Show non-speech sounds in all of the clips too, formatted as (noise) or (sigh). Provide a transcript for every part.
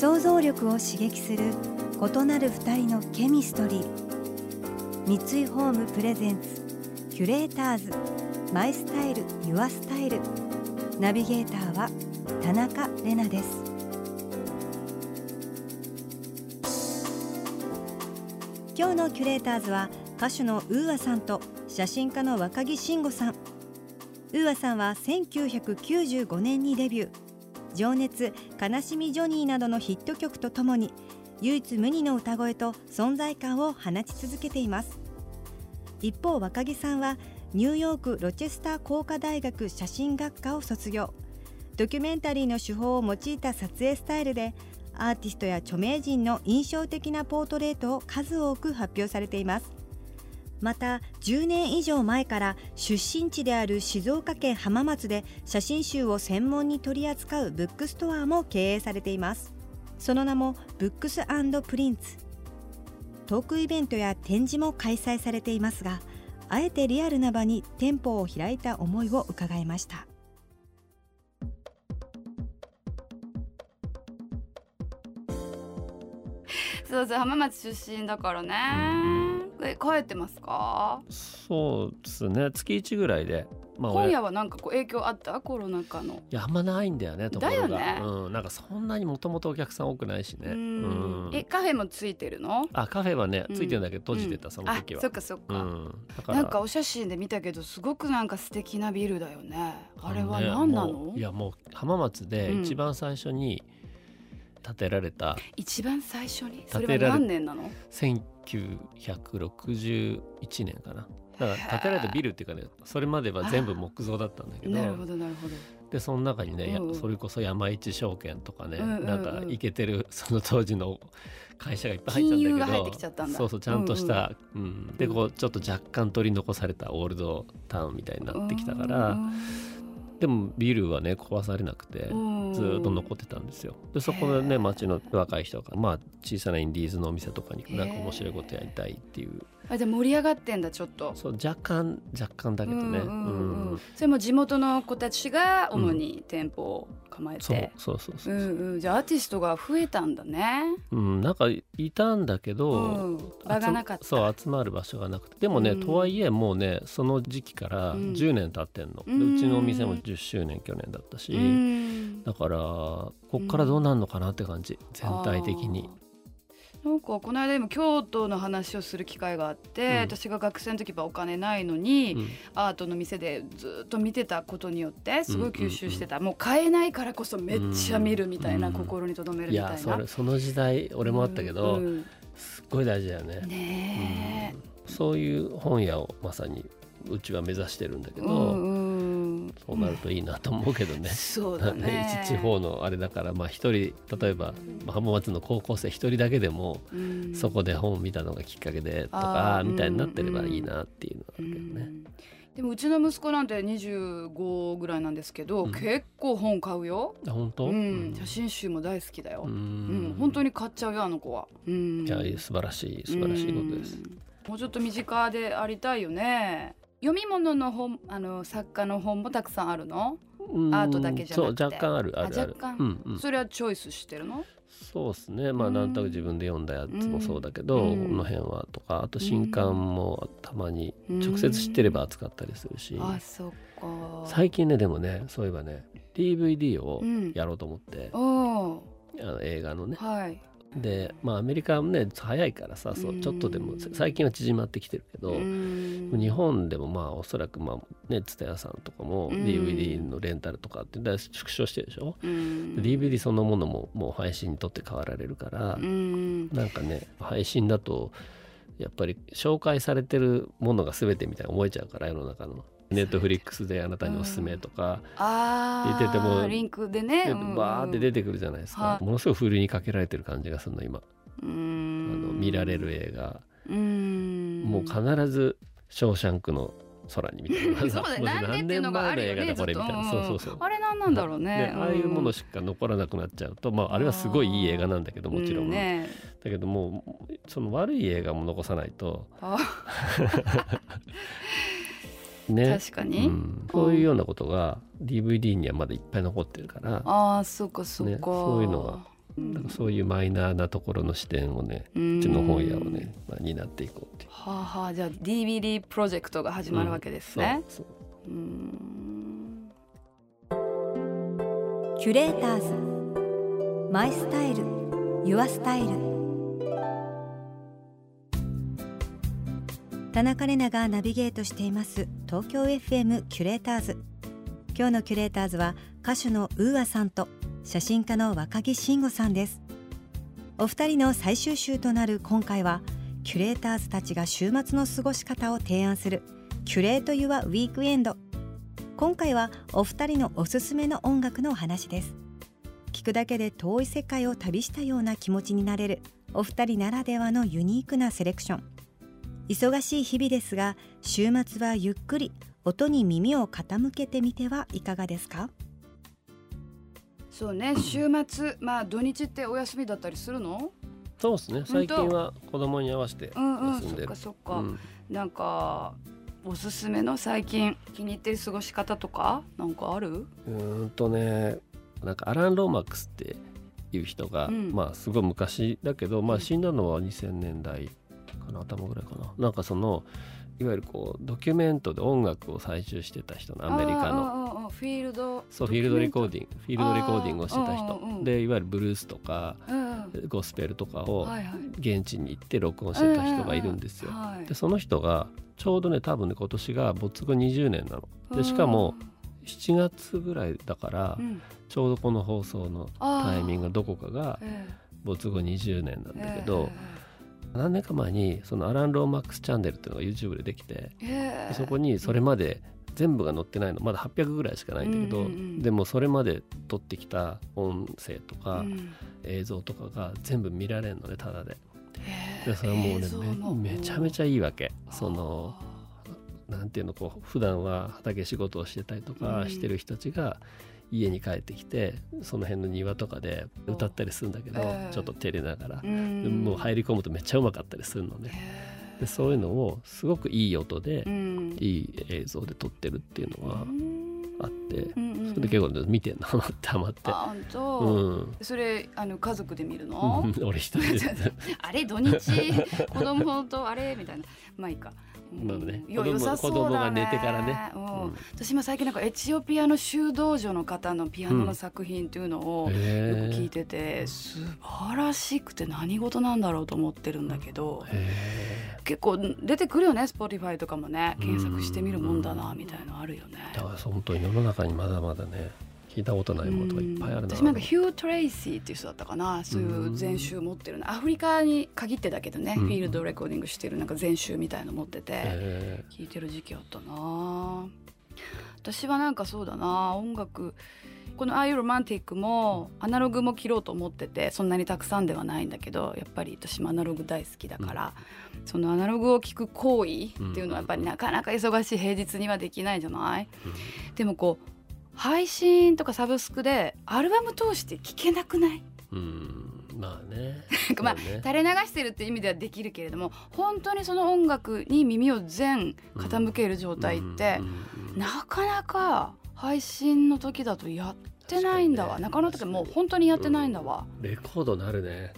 想像力を刺激する異なる二人のケミストリー。三井ホーム presents キュレーターズ。 My style your style。ナビゲーターは田中れなです。今日のキュレーターズは歌手の UA さんと写真家の若木慎吾さん。ウーアさんは1995年にデビュー。情熱悲しみジョニーなどのヒット曲とともに唯一無二の歌声と存在感を放ち続けています。一方若木さんはニューヨークロチェスター工科大学写真学科を卒業。ドキュメンタリーの手法を用いた撮影スタイルでアーティストや著名人の印象的なポートレートを数多く発表されています。また10年以上前から出身地である静岡県浜松で写真集を専門に取り扱うブックストアも経営されています。その名もブックスプリンツトークイベントや展示も開催されていますがあえてリアルな場に店舗を開いた思いを伺いました。そうそう浜松出身だからね。え帰ってますか？そうですね。月1ぐらいで、まあ、今夜はなんかこう影響あった？コロナ禍の。いやあんまないんだよねところが。だよね。うん、なんかそんなにもともとお客さん多くないしね。ううん。ん。えカフェもついてるの？あカフェはねうん。ついてるんだけど閉じてた、その時は。あそっかそっか、うん、なんかお写真で見たけどすごくなんか素敵なビルだよね。あれはね何なの？もういやもう浜松で一番最初に建てられた。一番最初に？それれは何年なの？1961年かな。だから建てられたビルっていうかねそれまでは全部木造だったんだけど。なるほどなるほど。でその中にね、やうんうん。それこそ山一証券とかね、うんうんうんなんかイケてるその当時の会社がいっぱい入っちゃったんだ。そうそうちゃんとした、うんでこうちょっと若干取り残されたオールドタウンみたいになってきたからでもビルはね壊されなくてうん。ずーっと残ってたんですよ。でそこでね町の若い人がまあ小さなインディーズのお店とかになんか面白いことやりたいっていうあじゃあ盛り上がってんだちょっと。そう若干若干だけどね、うんうんうんうん。それも地元の子たちが主に店舗を構えそうて、そうそうそう。う、んうん、じゃあアーティストが増えたんだね、うん、なんかいたんだけど、うん、場がなかった。集そう集まる場所がなくて。でもね、うん。とはいえもうねその時期からうん。10年経ってんの、うん。でうちのお店も10周年去年だったし、うん。だからこっからどうなるのかなって感じ、全体的になんかこの間でも京都の話をする機会があって、うん。私が学生の時はお金ないのに、うん。アートの店でずっと見てたことによってすごい吸収してた、もう買えないからこそめっちゃ見るみたいな、うん。心に留めるいみたいな。やそれその時代俺もあったけど、うん。うんすっごい大事だよね、ねうん。そういう本屋をまさにうちは目指してるんだけえ、ど、うんうんそうなるといいなと思うけどね。そうだね。地方のあれだからまあ一人例えばまあ浜松の高校生一人だけでもうん。そこで本を見たのがきっかけでとあかーみたいになってればいいなっていうのはあうるけどね。んでもうちの息子なんて25ぐらいなんですけど、うん。結構本買うよ、あ本当、うん、写真集も大好きだよ、ううんん。本当に買っちゃうよあの子は、うん、いや素晴らしい素晴らしいことです。うん。もうちょっと身近でありたいよね読み物の本あの作家の本もたくさんあるの、うん。アートだけじゃなくて。そう若干あるあるある。若干。うんうん、それはチョイスしてるの？そうですね。まあうん。なんとなく自分で読んだやつもそうだけど、うん。この辺はとか。あと新刊もたまにうん。直接知ってれば扱ったりするし、あそっか。最近ねでもねそういえばね DVD をうん。やろうと思って、おあの映画のね。はいでまあアメリカもね早いからさそうちょっとでもうん最近は縮まってきてるけど、うん。日本でもまあおそらくまあね蔦屋さんとかもうん。DVD のレンタルとかってだ縮小してるでしょ、DVD そのものももう配信にとって変わられるから、うん。なんかね配信だとやっぱり紹介されてるものが全てみたいに思えちゃうから世の中のネットフリックスであなたにおすすめとか、あ言っててもリンクでね、バーって出てくるじゃないですか、はい。ものすごいふるいにかけられてる感じがするの今、うあん。の見られる映画、うん。もう必ず「ショーシャンクの空に」みたいな何年前の映画だこれみたいな、そうそうそう。あれなんなんだろうね。でああいうものしか残らなくなっちゃうと、まあ、あれはすごいいい映画なんだけどもちろん、だけどもうその悪い映画も残さないと。あ (laughs) ね。確かに、うん、そういうようなことが DVD にはまだいっぱい残ってるから。ああそうかそうか、ねそういうのがうんだからそういうマイナーなところの視点をねううちの本屋をね、まあ、担っていこうっていう。はあはあじゃあ DVD プロジェクトが始まるわけですね、そうん。キュレーターズ。マイスタイル。ユアスタイル田中れながナビゲートしています。東京 FM キュレーターズ。今日のキュレーターズは歌手の UAさんと写真家の若木信吾さんです。お二人の最終週となる今回はキュレーターズたちが週末の過ごし方を提案する Curate Your Weekend。今回はお二人のおすすめの音楽のお話です。聞くだけで遠い世界を旅したような気持ちになれるお二人ならではのユニークなセレクション。忙しい日々ですが週末はゆっくり音に耳を傾けてみてはいかがですか？そうね週末まあ土日ってお休みだったりするの？そうですね。最近は子供に合わせてうんうん休んでるそっか。そっか、うん。なんかおすすめの最近気に入ってる過ごし方とかなんかある？うーんとねなんかアラン・ローマックスっていう人が、うん。まあすごい昔だけど、まうん。あ死んだのは2000年代かな頭ぐらいかな。なんかそのいわゆるこうドキュメントで音楽を採集してた人のアメリカの。のフィールドそうフィールドレコーディング。フィールドレコーディングをしてた人。でいわゆるブルースとかうんゴスペルとかを現地に行って録音してた人がいるんですよ。はい。でその人がちょうどね多分ね今年が没後20年なの。でしかも7月ぐらいだからうん。ちょうどこの放送のタイミングがどこかがええ。没後20年なんだけどえ何年か前にそのアラン・ローマックスチャンネルっていうのが YouTube でできてえええそこにそれまで全部が載ってないのまだ800ぐらいしかないんだけどうんうんうん。でもそれまで撮ってきた音声とかうん。映像とかが全部見られるのねただで。でそれはもうねめめちゃめちゃいいわけ。そのなんていうのこう普段は畑仕事をしてたりとかうん。してる人たちが家に帰ってきてその辺の庭とかで歌ったりするんだけど、ええ。ちょっと照れながら、もう入り込むとめっちゃうまかったりするのね。でそういうのをすごくいい音で、うん。いい映像で撮ってるっていうのがあって、それで結構ね見てんのハマってハマって。あ本う当、ん。それあの家族で見るの、俺一人で。(laughs) あれ？土日？子供と？あれ？みたいな。まあいいか。うん。まあね。子供良さそうだね。寝てからね。うん。うん。私も最近なんかエチオピアの修道女の方のピアノの作品っていうのをよくへ聞いてて素晴らしくて何事なんだろうと思ってるんだけどえ結構出てくるよね Spotify とかもね。検索してみるもんだなみたいのあるよね。だから本当に世の中にまだまだね聞いたことないものがいっぱいあるな。私なんかヒュー・トレイシーっていう人だったかな。そういう全集持ってるのアフリカに限ってだけどね、うん。フィールドレコーディングしてるなんか全集みたいの持ってて、え聞いてる時期あったな。私はなんかそうだな。音楽この「ああいうロマンティック」もアナログも切ろうと思ってて。そんなにたくさんではないんだけど。やっぱり私もアナログ大好きだから、そのアナログを聞く行為っていうのはやっぱりなかなか忙しい。平日にはできないじゃない、でもこう配信とかサブスクでアルバム通して聴けなくない？うん、うんまあね。まあね。垂れ流してるっていう意味ではできるけれども本当にその音楽に耳を全傾ける状態って、うんうんうんなかなか配信の時だとやってないんだわ、ね。なかなかもう本当にやってないんだわ、レコードなるね。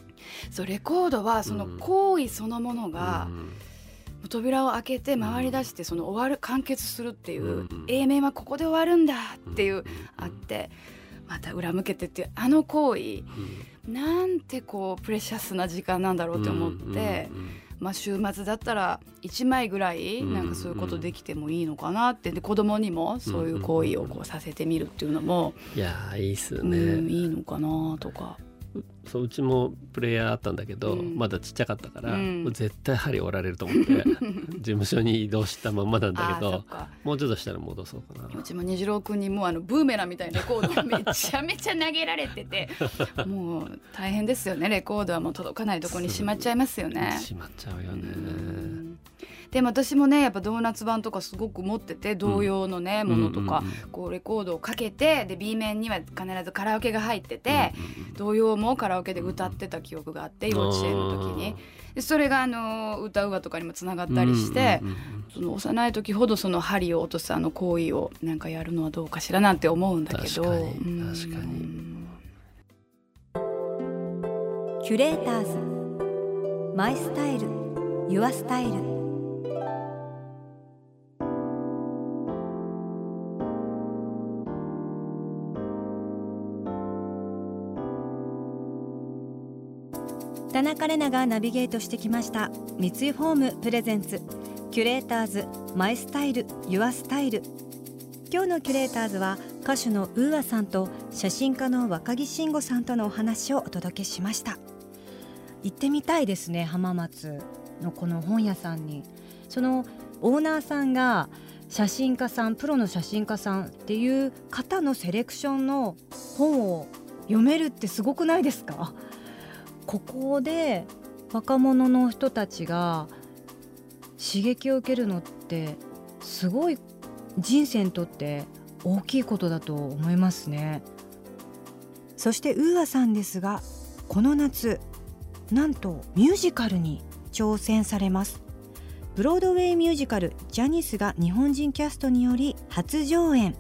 そうレコードはそのうん。行為そのものがうん扉を開けて回り出してその終わる完結するっていう、うん。A 面はここで終わるんだっていう、あってまた裏向けてっていうあの行為なんてこうプレシャスな時間なんだろうって思って、まあ、週末だったら1枚ぐらいうんなんかそういうことできてもいいのかなってで子供にもそういう行為をこうさせてみるっていうのも、いやーいいっすうんね。いいのかなとか。そううちもプレイヤーあったんだけど、うん。まだちっちゃかったから、うん。絶対針折られると思って (laughs) 事務所に移動したまんまなんだけどもうちょっとしたら戻そうかな。うちも虹郎君にもうあのブーメランみたいなレコードを (laughs) めちゃめちゃ投げられてて (laughs) もう大変ですよねレコードはもう届かないとこにしまっちゃいますよね。しまっちゃうよね。うん。でも私もねやっぱドーナツ版とかすごく持ってて同様のね、ものとか、うんうん。うんこうレコードをかけてで B 面には必ずカラオケが入ってて、うんうんうん。童謡もカラオケで歌ってた記憶があって幼稚園の時に。でそれがあの歌うわとかにもつながったりして、うんうんうんその幼い時ほどその針を落とすあの行為をなんかやるのはどうかしらなんて思うんだけど。確かにうん確かに。キュレーターズ。マイスタイル。ユアスタイル田中れながナビゲートしてきました。三井ホーム presents。キュレーターズ My Style Your Style。今日のキュレーターズは歌手の UAさんと写真家の若木信吾さんとのお話をお届けしました。行ってみたいですね浜松のこの本屋さんに。そのオーナーさんが写真家さんプロの写真家さんっていう方のセレクションの本を読めるってすごくないですか？ここで若者の人たちが刺激を受けるのってすごい人生にとって大きいことだと思いますね。そしてウーアさんですがこの夏なんとミュージカルに挑戦されます。ブロードウェイミュージカル「ジャニス」が日本人キャストにより初上演。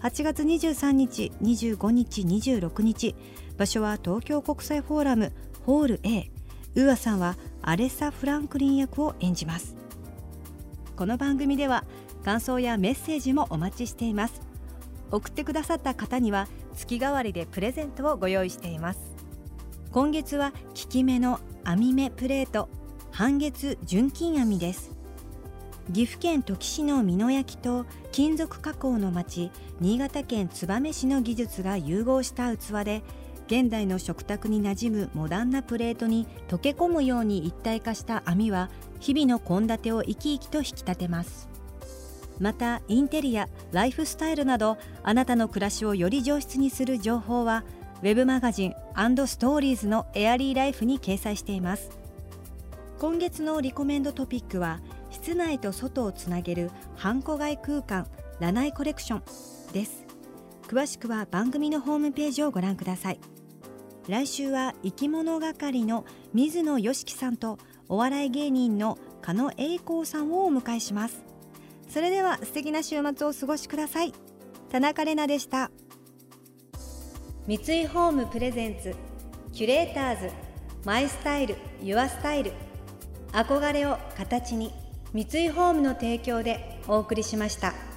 8月23日25日26日場所は東京国際フォーラムホール A ウーアさんはアレサ・フランクリン役を演じます。この番組では感想やメッセージもお待ちしています。送ってくださった方には月替わりでプレゼントをご用意しています。今月は効き目の網目プレート半月純金網です。岐阜県土岐市の美濃焼と金属加工の町新潟県燕市の技術が融合した器で現代の食卓に馴染むモダンなプレートに溶け込むように一体化した網は日々の献立を生き生きと引き立てます。またインテリアライフスタイルなどあなたの暮らしをより上質にする情報はウェブマガジンストーリーズのエアリーライフに掲載しています。今月のリコメンドトピックは室内と外をつなげるハンコ外空間ラナイコレクションです。詳しくは番組のホームページをご覧ください。来週は生き物係の水野よしきさんとお笑い芸人の加野栄光さんをお迎えします。それでは素敵な週末をお過ごしください。田中れなでした。三井ホームプレゼンツキュレーターズマイスタイルユアスタイル。憧れを形に三井ホームの提供でお送りしました。